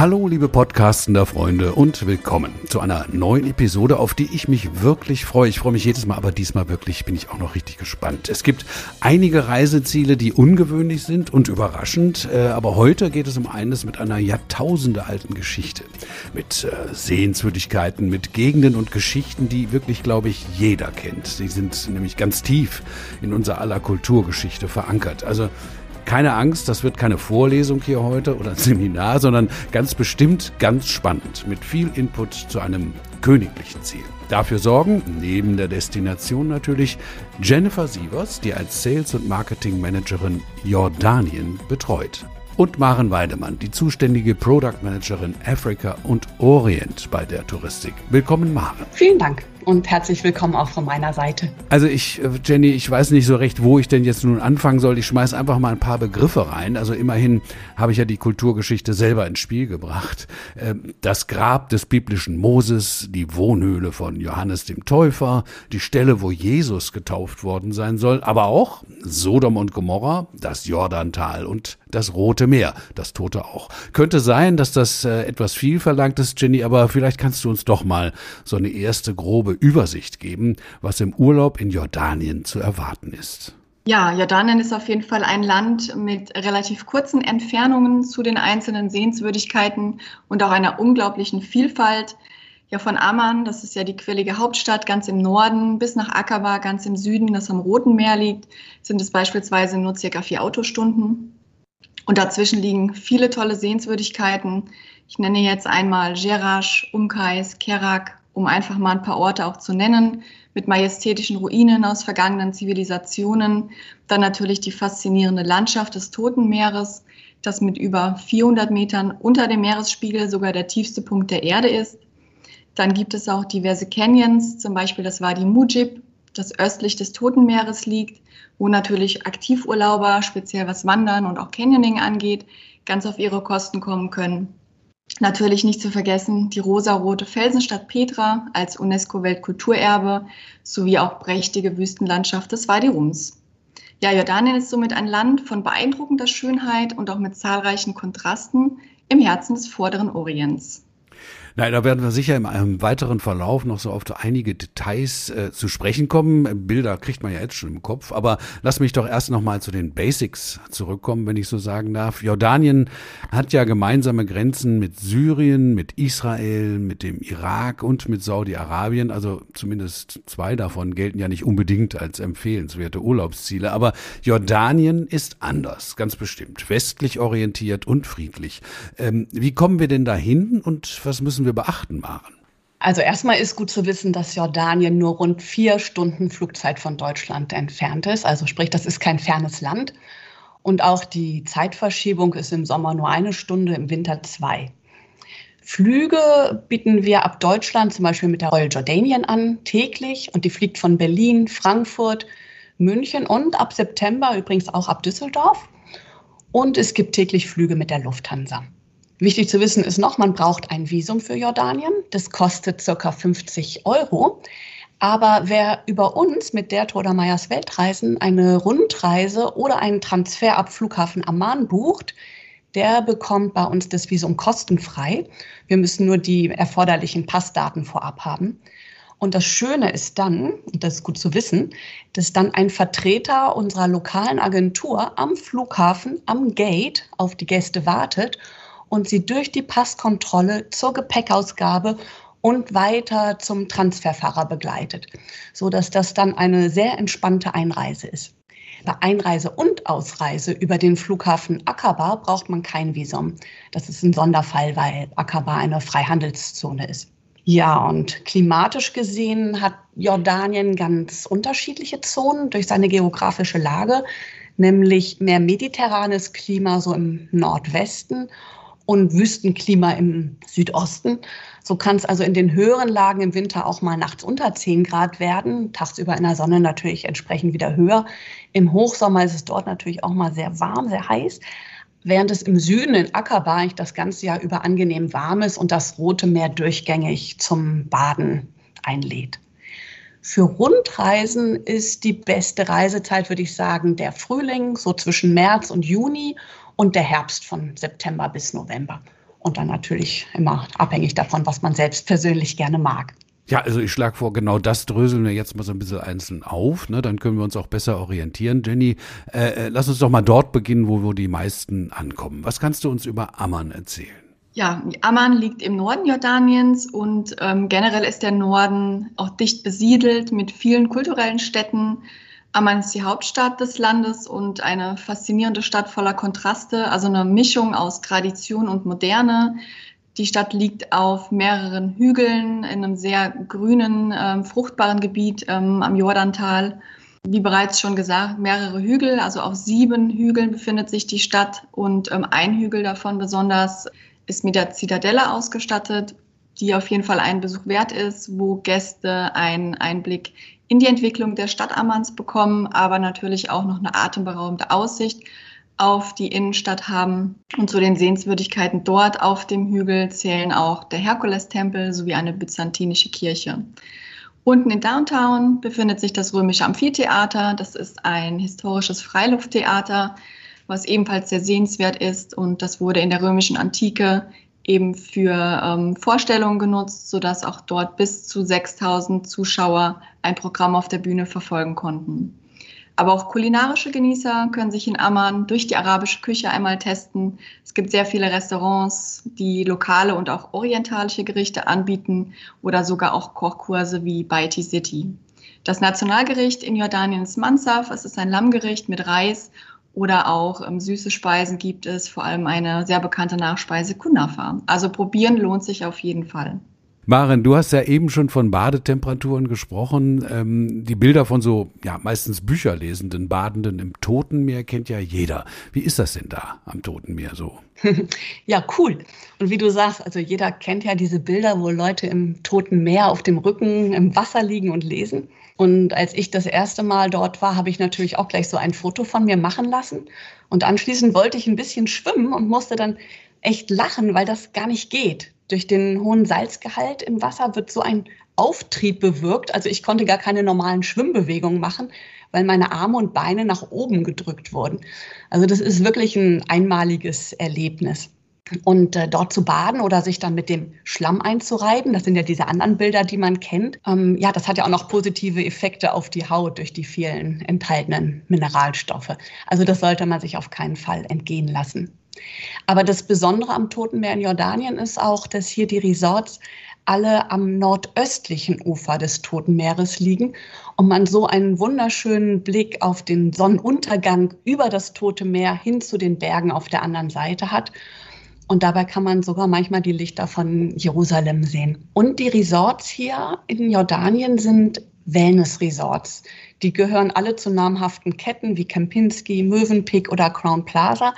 Hallo, liebe Podcastender Freunde und willkommen zu einer neuen Episode, auf die ich mich wirklich freue. Ich freue mich jedes Mal, aber diesmal wirklich bin ich auch noch richtig gespannt. Es gibt einige Reiseziele, die ungewöhnlich sind und überraschend, äh, aber heute geht es um eines mit einer Jahrtausende alten Geschichte. Mit äh, Sehenswürdigkeiten, mit Gegenden und Geschichten, die wirklich, glaube ich, jeder kennt. Sie sind nämlich ganz tief in unser aller Kulturgeschichte verankert. Also keine Angst, das wird keine Vorlesung hier heute oder ein Seminar, sondern ganz bestimmt ganz spannend mit viel Input zu einem königlichen Ziel. Dafür sorgen, neben der Destination natürlich, Jennifer Sievers, die als Sales- und Marketing Managerin Jordanien betreut. Und Maren Weidemann, die zuständige Product Managerin Afrika und Orient bei der Touristik. Willkommen, Maren. Vielen Dank und herzlich willkommen auch von meiner Seite. Also ich, äh, Jenny, ich weiß nicht so recht, wo ich denn jetzt nun anfangen soll. Ich schmeiß einfach mal ein paar Begriffe rein. Also immerhin habe ich ja die Kulturgeschichte selber ins Spiel gebracht. Ähm, das Grab des biblischen Moses, die Wohnhöhle von Johannes dem Täufer, die Stelle, wo Jesus getauft worden sein soll, aber auch Sodom und Gomorra, das Jordantal und das Rote Meer, das Tote auch. Könnte sein, dass das äh, etwas viel verlangt ist, Jenny, aber vielleicht kannst du uns doch mal so eine erste grobe Übersicht geben, was im Urlaub in Jordanien zu erwarten ist. Ja, Jordanien ist auf jeden Fall ein Land mit relativ kurzen Entfernungen zu den einzelnen Sehenswürdigkeiten und auch einer unglaublichen Vielfalt. Ja, von Amman, das ist ja die quirlige Hauptstadt ganz im Norden, bis nach Aqaba ganz im Süden, das am Roten Meer liegt, sind es beispielsweise nur circa vier Autostunden. Und dazwischen liegen viele tolle Sehenswürdigkeiten. Ich nenne jetzt einmal Jerash, Umkais, Kerak, um einfach mal ein paar Orte auch zu nennen, mit majestätischen Ruinen aus vergangenen Zivilisationen. Dann natürlich die faszinierende Landschaft des Toten Meeres, das mit über 400 Metern unter dem Meeresspiegel sogar der tiefste Punkt der Erde ist. Dann gibt es auch diverse Canyons, zum Beispiel das Wadi Mujib, das östlich des Toten Meeres liegt, wo natürlich Aktivurlauber, speziell was Wandern und auch Canyoning angeht, ganz auf ihre Kosten kommen können. Natürlich nicht zu vergessen die rosarote Felsenstadt Petra als UNESCO-Weltkulturerbe sowie auch prächtige Wüstenlandschaft des Wadi Rums. Ja, Jordanien ist somit ein Land von beeindruckender Schönheit und auch mit zahlreichen Kontrasten im Herzen des vorderen Orients. Nein, da werden wir sicher im, im weiteren Verlauf noch so auf einige Details äh, zu sprechen kommen. Bilder kriegt man ja jetzt schon im Kopf, aber lass mich doch erst noch mal zu den Basics zurückkommen, wenn ich so sagen darf. Jordanien hat ja gemeinsame Grenzen mit Syrien, mit Israel, mit dem Irak und mit Saudi-Arabien. Also zumindest zwei davon gelten ja nicht unbedingt als empfehlenswerte Urlaubsziele. Aber Jordanien ist anders, ganz bestimmt. Westlich orientiert und friedlich. Ähm, wie kommen wir denn dahin und was müssen müssen wir beachten, Maren? Also erstmal ist gut zu wissen, dass Jordanien nur rund vier Stunden Flugzeit von Deutschland entfernt ist. Also sprich, das ist kein fernes Land. Und auch die Zeitverschiebung ist im Sommer nur eine Stunde, im Winter zwei. Flüge bieten wir ab Deutschland zum Beispiel mit der Royal Jordanian an, täglich. Und die fliegt von Berlin, Frankfurt, München und ab September übrigens auch ab Düsseldorf. Und es gibt täglich Flüge mit der Lufthansa. Wichtig zu wissen ist noch, man braucht ein Visum für Jordanien. Das kostet circa 50 Euro. Aber wer über uns mit der Todermeyers Weltreisen eine Rundreise oder einen Transfer ab Flughafen Amman bucht, der bekommt bei uns das Visum kostenfrei. Wir müssen nur die erforderlichen Passdaten vorab haben. Und das Schöne ist dann, und das ist gut zu wissen, dass dann ein Vertreter unserer lokalen Agentur am Flughafen, am Gate auf die Gäste wartet und sie durch die Passkontrolle zur Gepäckausgabe und weiter zum Transferfahrer begleitet, so dass das dann eine sehr entspannte Einreise ist. Bei Einreise und Ausreise über den Flughafen Aqaba braucht man kein Visum. Das ist ein Sonderfall, weil Aqaba eine Freihandelszone ist. Ja, und klimatisch gesehen hat Jordanien ganz unterschiedliche Zonen durch seine geografische Lage, nämlich mehr mediterranes Klima so im Nordwesten und Wüstenklima im Südosten. So kann es also in den höheren Lagen im Winter auch mal nachts unter 10 Grad werden, tagsüber in der Sonne natürlich entsprechend wieder höher. Im Hochsommer ist es dort natürlich auch mal sehr warm, sehr heiß, während es im Süden in Aqaba eigentlich das ganze Jahr über angenehm warm ist und das Rote Meer durchgängig zum Baden einlädt. Für Rundreisen ist die beste Reisezeit, würde ich sagen, der Frühling, so zwischen März und Juni und der Herbst von September bis November. Und dann natürlich immer abhängig davon, was man selbst persönlich gerne mag. Ja, also ich schlage vor, genau das dröseln wir jetzt mal so ein bisschen einzeln auf. Ne? Dann können wir uns auch besser orientieren. Jenny, äh, äh, lass uns doch mal dort beginnen, wo, wo die meisten ankommen. Was kannst du uns über Amman erzählen? Ja, Amman liegt im Norden Jordaniens und ähm, generell ist der Norden auch dicht besiedelt mit vielen kulturellen Städten. Amman ist die Hauptstadt des Landes und eine faszinierende Stadt voller Kontraste, also eine Mischung aus Tradition und Moderne. Die Stadt liegt auf mehreren Hügeln in einem sehr grünen, ähm, fruchtbaren Gebiet ähm, am Jordantal. Wie bereits schon gesagt, mehrere Hügel, also auf sieben Hügeln befindet sich die Stadt und ähm, ein Hügel davon besonders ist mit der Zitadelle ausgestattet, die auf jeden Fall einen Besuch wert ist, wo Gäste einen Einblick in die Entwicklung der Stadt Ammans bekommen, aber natürlich auch noch eine atemberaubende Aussicht auf die Innenstadt haben. Und zu den Sehenswürdigkeiten dort auf dem Hügel zählen auch der Herkulestempel sowie eine byzantinische Kirche. Unten in Downtown befindet sich das römische Amphitheater. Das ist ein historisches Freilufttheater, was ebenfalls sehr sehenswert ist. Und das wurde in der römischen Antike eben für ähm, Vorstellungen genutzt, sodass auch dort bis zu 6000 Zuschauer ein Programm auf der Bühne verfolgen konnten. Aber auch kulinarische Genießer können sich in Amman durch die arabische Küche einmal testen. Es gibt sehr viele Restaurants, die lokale und auch orientalische Gerichte anbieten oder sogar auch Kochkurse wie Baiti City. Das Nationalgericht in Jordanien ist Mansaf. Es ist ein Lammgericht mit Reis oder auch ähm, süße Speisen gibt es, vor allem eine sehr bekannte Nachspeise Kunafa. Also probieren lohnt sich auf jeden Fall. Maren, du hast ja eben schon von Badetemperaturen gesprochen. Ähm, die Bilder von so, ja, meistens Bücherlesenden Badenden im Toten Meer kennt ja jeder. Wie ist das denn da am Toten Meer so? ja, cool. Und wie du sagst, also jeder kennt ja diese Bilder, wo Leute im Toten Meer auf dem Rücken im Wasser liegen und lesen. Und als ich das erste Mal dort war, habe ich natürlich auch gleich so ein Foto von mir machen lassen. Und anschließend wollte ich ein bisschen schwimmen und musste dann echt lachen, weil das gar nicht geht. Durch den hohen Salzgehalt im Wasser wird so ein Auftrieb bewirkt. Also ich konnte gar keine normalen Schwimmbewegungen machen, weil meine Arme und Beine nach oben gedrückt wurden. Also das ist wirklich ein einmaliges Erlebnis. Und äh, dort zu baden oder sich dann mit dem Schlamm einzureiben, das sind ja diese anderen Bilder, die man kennt. Ähm, ja, das hat ja auch noch positive Effekte auf die Haut durch die vielen enthaltenen Mineralstoffe. Also das sollte man sich auf keinen Fall entgehen lassen. Aber das Besondere am Toten Meer in Jordanien ist auch, dass hier die Resorts alle am nordöstlichen Ufer des Toten Meeres liegen und man so einen wunderschönen Blick auf den Sonnenuntergang über das Tote Meer hin zu den Bergen auf der anderen Seite hat. Und dabei kann man sogar manchmal die Lichter von Jerusalem sehen. Und die Resorts hier in Jordanien sind Wellness-Resorts. Die gehören alle zu namhaften Ketten wie Kempinski, Mövenpick oder Crown Plaza.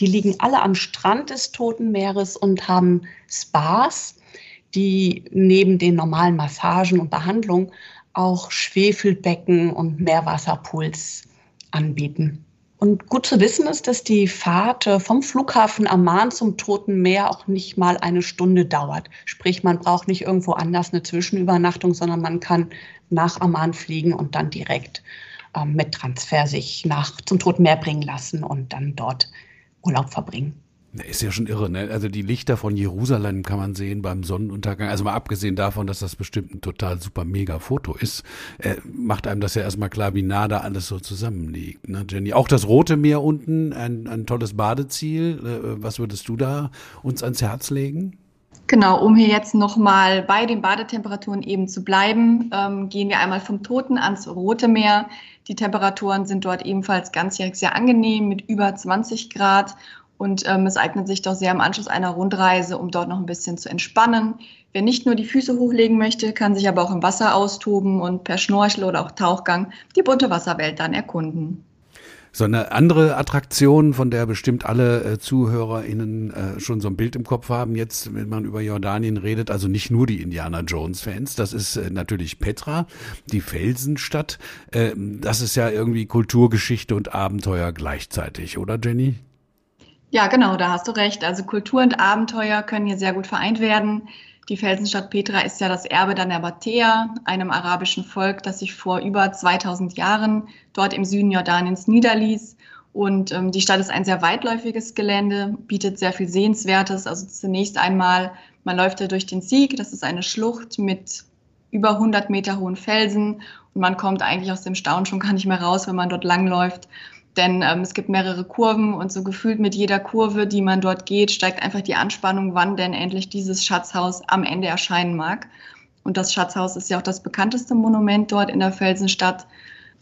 Die liegen alle am Strand des Toten Meeres und haben Spas, die neben den normalen Massagen und Behandlungen auch Schwefelbecken und Meerwasserpools anbieten. Und gut zu wissen ist, dass die Fahrt äh, vom Flughafen Amman zum Toten Meer auch nicht mal eine Stunde dauert. Sprich, man braucht nicht irgendwo anders eine Zwischenübernachtung, sondern man kann nach Amman fliegen und dann direkt ähm, mit Transfer sich nach, zum Toten Meer bringen lassen und dann dort Urlaub verbringen. Ist ja schon irre, ne? Also die Lichter von Jerusalem kann man sehen beim Sonnenuntergang. Also mal abgesehen davon, dass das bestimmt ein total super mega Foto ist, äh, macht einem das ja erstmal klar, wie nah da alles so zusammenliegt. Ne, Jenny? Auch das Rote Meer unten, ein, ein tolles Badeziel. Äh, was würdest du da uns ans Herz legen? Genau, um hier jetzt nochmal bei den Badetemperaturen eben zu bleiben, ähm, gehen wir einmal vom Toten ans Rote Meer. Die Temperaturen sind dort ebenfalls ganzjährig sehr angenehm mit über 20 Grad und ähm, es eignet sich doch sehr im Anschluss einer Rundreise, um dort noch ein bisschen zu entspannen. Wer nicht nur die Füße hochlegen möchte, kann sich aber auch im Wasser austoben und per Schnorchel oder auch Tauchgang die bunte Wasserwelt dann erkunden. So eine andere Attraktion, von der bestimmt alle äh, ZuhörerInnen äh, schon so ein Bild im Kopf haben, jetzt, wenn man über Jordanien redet, also nicht nur die Indiana Jones-Fans, das ist äh, natürlich Petra, die Felsenstadt. Äh, das ist ja irgendwie Kulturgeschichte und Abenteuer gleichzeitig, oder Jenny? Ja, genau, da hast du recht. Also Kultur und Abenteuer können hier sehr gut vereint werden. Die Felsenstadt Petra ist ja das Erbe der Nabatäer, einem arabischen Volk, das sich vor über 2000 Jahren dort im Süden Jordaniens niederließ Und ähm, die Stadt ist ein sehr weitläufiges Gelände, bietet sehr viel Sehenswertes. Also zunächst einmal, man läuft ja durch den Sieg, das ist eine Schlucht mit über 100 Meter hohen Felsen und man kommt eigentlich aus dem Staunen schon gar nicht mehr raus, wenn man dort langläuft. Denn ähm, es gibt mehrere Kurven und so gefühlt mit jeder Kurve, die man dort geht, steigt einfach die Anspannung, wann denn endlich dieses Schatzhaus am Ende erscheinen mag. Und das Schatzhaus ist ja auch das bekannteste Monument dort in der Felsenstadt.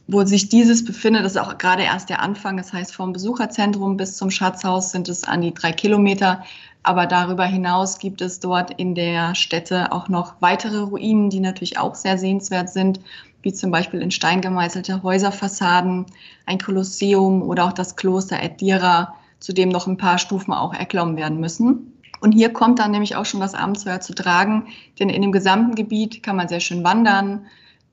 Wo sich dieses befindet, ist auch gerade erst der Anfang. Das heißt, vom Besucherzentrum bis zum Schatzhaus sind es an die drei Kilometer. Aber darüber hinaus gibt es dort in der Stätte auch noch weitere Ruinen, die natürlich auch sehr sehenswert sind wie zum Beispiel in Stein gemeißelte Häuserfassaden, ein Kolosseum oder auch das Kloster Edira, zu dem noch ein paar Stufen auch erklommen werden müssen. Und hier kommt dann nämlich auch schon das Abenteuer zu tragen, denn in dem gesamten Gebiet kann man sehr schön wandern.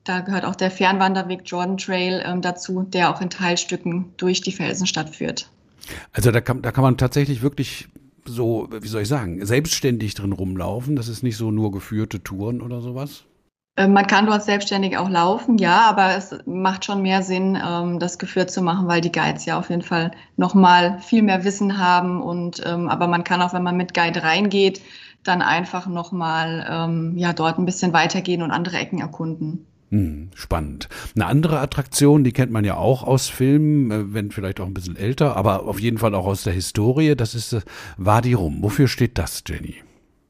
Da gehört auch der Fernwanderweg Jordan Trail ähm, dazu, der auch in Teilstücken durch die Felsenstadt führt. Also da kann, da kann man tatsächlich wirklich so, wie soll ich sagen, selbstständig drin rumlaufen. Das ist nicht so nur geführte Touren oder sowas? Äh, man kann dort selbstständig auch laufen, ja, aber es macht schon mehr Sinn, ähm, das geführt zu machen, weil die Guides ja auf jeden Fall nochmal viel mehr Wissen haben. Und ähm, aber man kann auch, wenn man mit Guide reingeht, dann einfach nochmal ähm, ja, dort ein bisschen weitergehen und andere Ecken erkunden. Hm, spannend. Eine andere Attraktion, die kennt man ja auch aus Filmen, äh, wenn vielleicht auch ein bisschen älter, aber auf jeden Fall auch aus der Historie. Das ist äh, Wadi Rum. Wofür steht das, Jenny?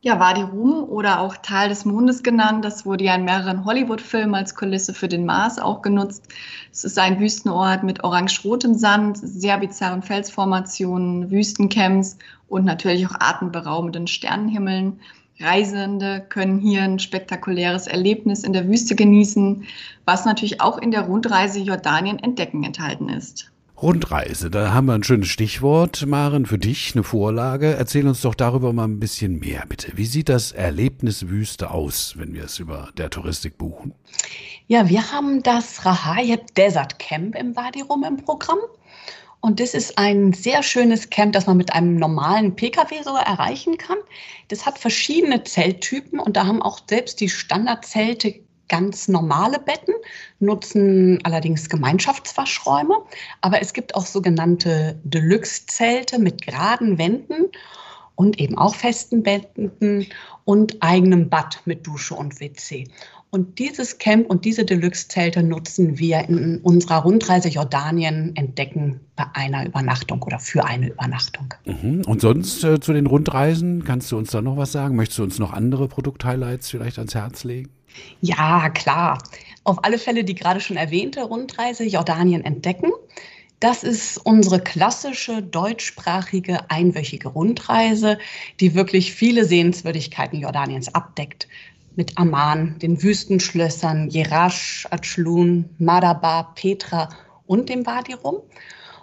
Ja, Wadi Rum oder auch Tal des Mondes genannt. Das wurde ja in mehreren Hollywood-Filmen als Kulisse für den Mars auch genutzt. Es ist ein Wüstenort mit orange-rotem Sand, sehr bizarren Felsformationen, Wüstencamps und natürlich auch atemberaubenden Sternenhimmeln. Reisende können hier ein spektakuläres Erlebnis in der Wüste genießen, was natürlich auch in der Rundreise Jordanien entdecken enthalten ist. Rundreise, da haben wir ein schönes Stichwort, Maren, für dich, eine Vorlage. Erzähl uns doch darüber mal ein bisschen mehr, bitte. Wie sieht das Erlebnis Wüste aus, wenn wir es über der Touristik buchen? Ja, wir haben das Rahayeb Desert Camp im Wadi Rum im Programm. Und das ist ein sehr schönes Camp, das man mit einem normalen Pkw sogar erreichen kann. Das hat verschiedene Zelttypen und da haben auch selbst die Standardzelte ganz normale Betten, nutzen allerdings Gemeinschaftswaschräume. Aber es gibt auch sogenannte Deluxe-Zelte mit geraden Wänden und eben auch festen Betten und eigenem Bad mit Dusche und WC. Und dieses Camp und diese Deluxe-Zelte nutzen wir in unserer Rundreise Jordanien entdecken bei einer Übernachtung oder für eine Übernachtung. Mhm. Und sonst äh, zu den Rundreisen, kannst du uns da noch was sagen? Möchtest du uns noch andere Produkt-Highlights vielleicht ans Herz legen? Ja, klar. Auf alle Fälle die gerade schon erwähnte Rundreise Jordanien entdecken. Das ist unsere klassische deutschsprachige einwöchige Rundreise, die wirklich viele Sehenswürdigkeiten Jordaniens abdeckt. Mit Amman, den Wüstenschlössern Jerash, Atschlun, Madaba, Petra und dem Wadi rum.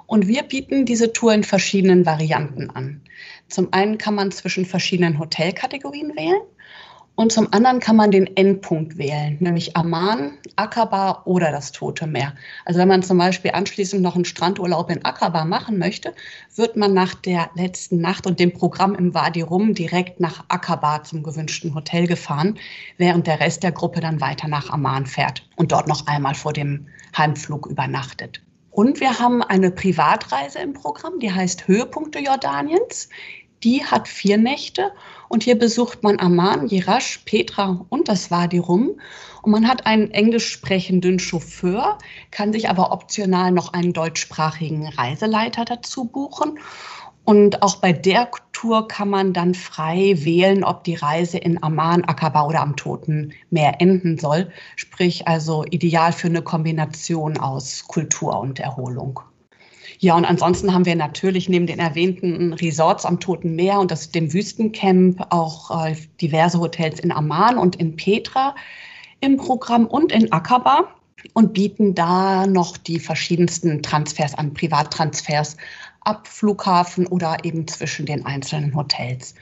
Und wir bieten diese Tour in verschiedenen Varianten an. Zum einen kann man zwischen verschiedenen Hotelkategorien wählen. Und zum anderen kann man den Endpunkt wählen, nämlich Amman, Aqaba oder das Tote Meer. Also wenn man zum Beispiel anschließend noch einen Strandurlaub in Aqaba machen möchte, wird man nach der letzten Nacht und dem Programm im Wadi Rum direkt nach Aqaba zum gewünschten Hotel gefahren, während der Rest der Gruppe dann weiter nach Amman fährt und dort noch einmal vor dem Heimflug übernachtet. Und wir haben eine Privatreise im Programm, die heißt Höhepunkte Jordaniens die hat vier Nächte und hier besucht man Amman, Jerash, Petra und das Wadi Rum. Und man hat einen englisch sprechenden Chauffeur, kann sich aber optional noch einen deutschsprachigen Reiseleiter dazu buchen. Und auch bei der Tour kann man dann frei wählen, ob die Reise in Amman, Aqaba oder am Toten Meer enden soll. Sprich also ideal für eine Kombination aus Kultur und Erholung. Ja, und ansonsten haben wir natürlich neben den erwähnten Resorts am Toten Meer und das, dem Wüstencamp auch äh, diverse Hotels in Amman und in Petra im Programm und in Aqaba und bieten da noch die verschiedensten Transfers an, Privattransfers ab Flughafen oder eben zwischen den einzelnen Hotels.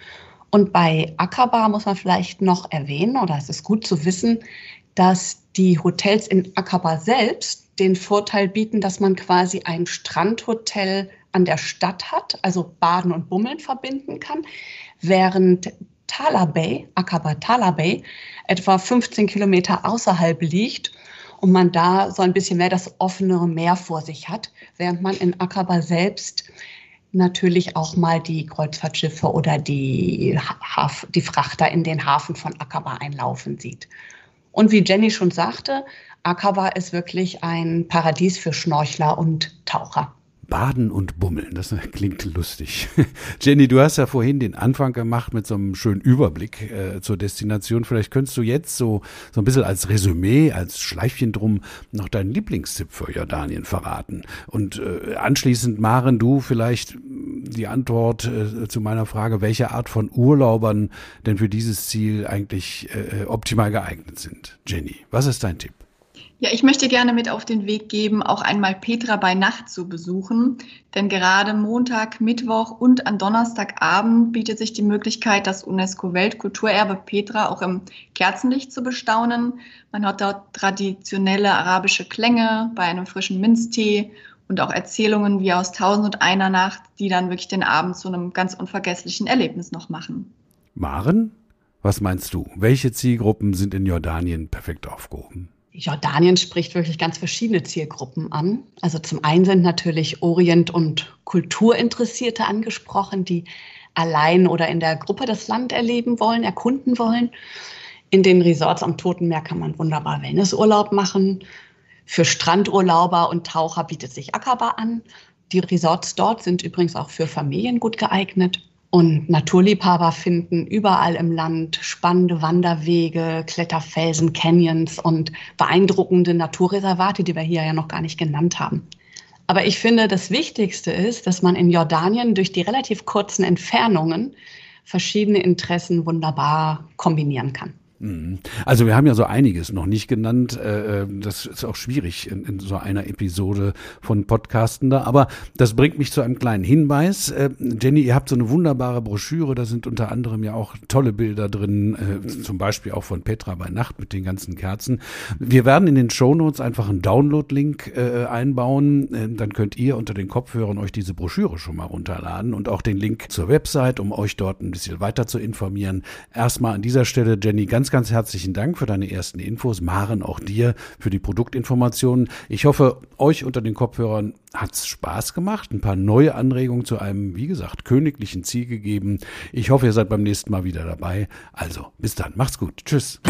Und bei Aqaba muss man vielleicht noch erwähnen, oder es ist gut zu wissen, dass die Hotels in Aqaba selbst den Vorteil bieten, dass man quasi ein Strandhotel an der Stadt hat, also Baden und Bummeln verbinden kann, während Tala Bay, Aqaba Tala Bay, etwa 15 Kilometer außerhalb liegt und man da so ein bisschen mehr das offenere Meer vor sich hat, während man in Aqaba selbst natürlich auch mal die Kreuzfahrtschiffe oder die, Haf die Frachter in den Hafen von Aqaba einlaufen sieht. Und wie Jenny schon sagte, Aqaba ist wirklich ein Paradies für Schnorchler und Taucher. Baden und Bummeln, das klingt lustig. Jenny, du hast ja vorhin den Anfang gemacht mit so einem schönen Überblick äh, zur Destination. Vielleicht könntest du jetzt so, so ein bisschen als Resümee, als Schleifchen drum noch deinen Lieblingstipp für Jordanien verraten. Und äh, anschließend, Maren, du vielleicht die Antwort äh, zu meiner Frage, welche Art von Urlaubern denn für dieses Ziel eigentlich äh, optimal geeignet sind. Jenny, was ist dein Tipp? Ja, ich möchte gerne mit auf den Weg geben, auch einmal Petra bei Nacht zu besuchen. Denn gerade Montag, Mittwoch und an Donnerstagabend bietet sich die Möglichkeit, das UNESCO-Weltkulturerbe Petra auch im Kerzenlicht zu bestaunen. Man hat dort traditionelle arabische Klänge bei einem frischen Minztee und auch Erzählungen wie aus Tausend und einer Nacht, die dann wirklich den Abend zu einem ganz unvergesslichen Erlebnis noch machen. Maren, was meinst du? Welche Zielgruppen sind in Jordanien perfekt aufgehoben? Jordanien spricht wirklich ganz verschiedene Zielgruppen an. Also zum einen sind natürlich Orient- und Kulturinteressierte angesprochen, die allein oder in der Gruppe das Land erleben wollen, erkunden wollen. In den Resorts am Toten Meer kann man wunderbar Wellnessurlaub machen. Für Strandurlauber und Taucher bietet sich Aqaba an. Die Resorts dort sind übrigens auch für Familien gut geeignet. Und Naturliebhaber finden überall im Land spannende Wanderwege, Kletterfelsen, Canyons und beeindruckende Naturreservate, die wir hier ja noch gar nicht genannt haben. Aber ich finde, das Wichtigste ist, dass man in Jordanien durch die relativ kurzen Entfernungen verschiedene Interessen wunderbar kombinieren kann. Mhm. Also wir haben ja so einiges noch nicht genannt. Äh, äh, das ist auch schwierig in, in so einer Episode von Podcasten da. Aber das bringt mich zu einem kleinen Hinweis. Äh, Jenny, ihr habt so eine wunderbare Broschüre. Da sind unter anderem ja auch tolle Bilder drin, zum Beispiel auch von Petra bei Nacht mit den ganzen Kerzen. Wir werden in den Shownotes einfach einen Download-Link einbauen. Dann könnt ihr unter den Kopfhörern euch diese Broschüre schon mal runterladen und auch den Link zur Website, um euch dort ein bisschen weiter zu informieren. Erstmal an dieser Stelle, Jenny, ganz ganz herzlichen Dank für deine ersten Infos. Maren, auch dir für die Produktinformationen. Ich hoffe, euch unter den Kopfhörern hat's Spaß gemacht. Ein paar neue Anregungen zu einem, wie gesagt, königlichen Ziel gegeben. Ich hoffe, ihr seid beim nächsten Mal wieder dabei. Also, bis dann. Macht's gut. Tschüss.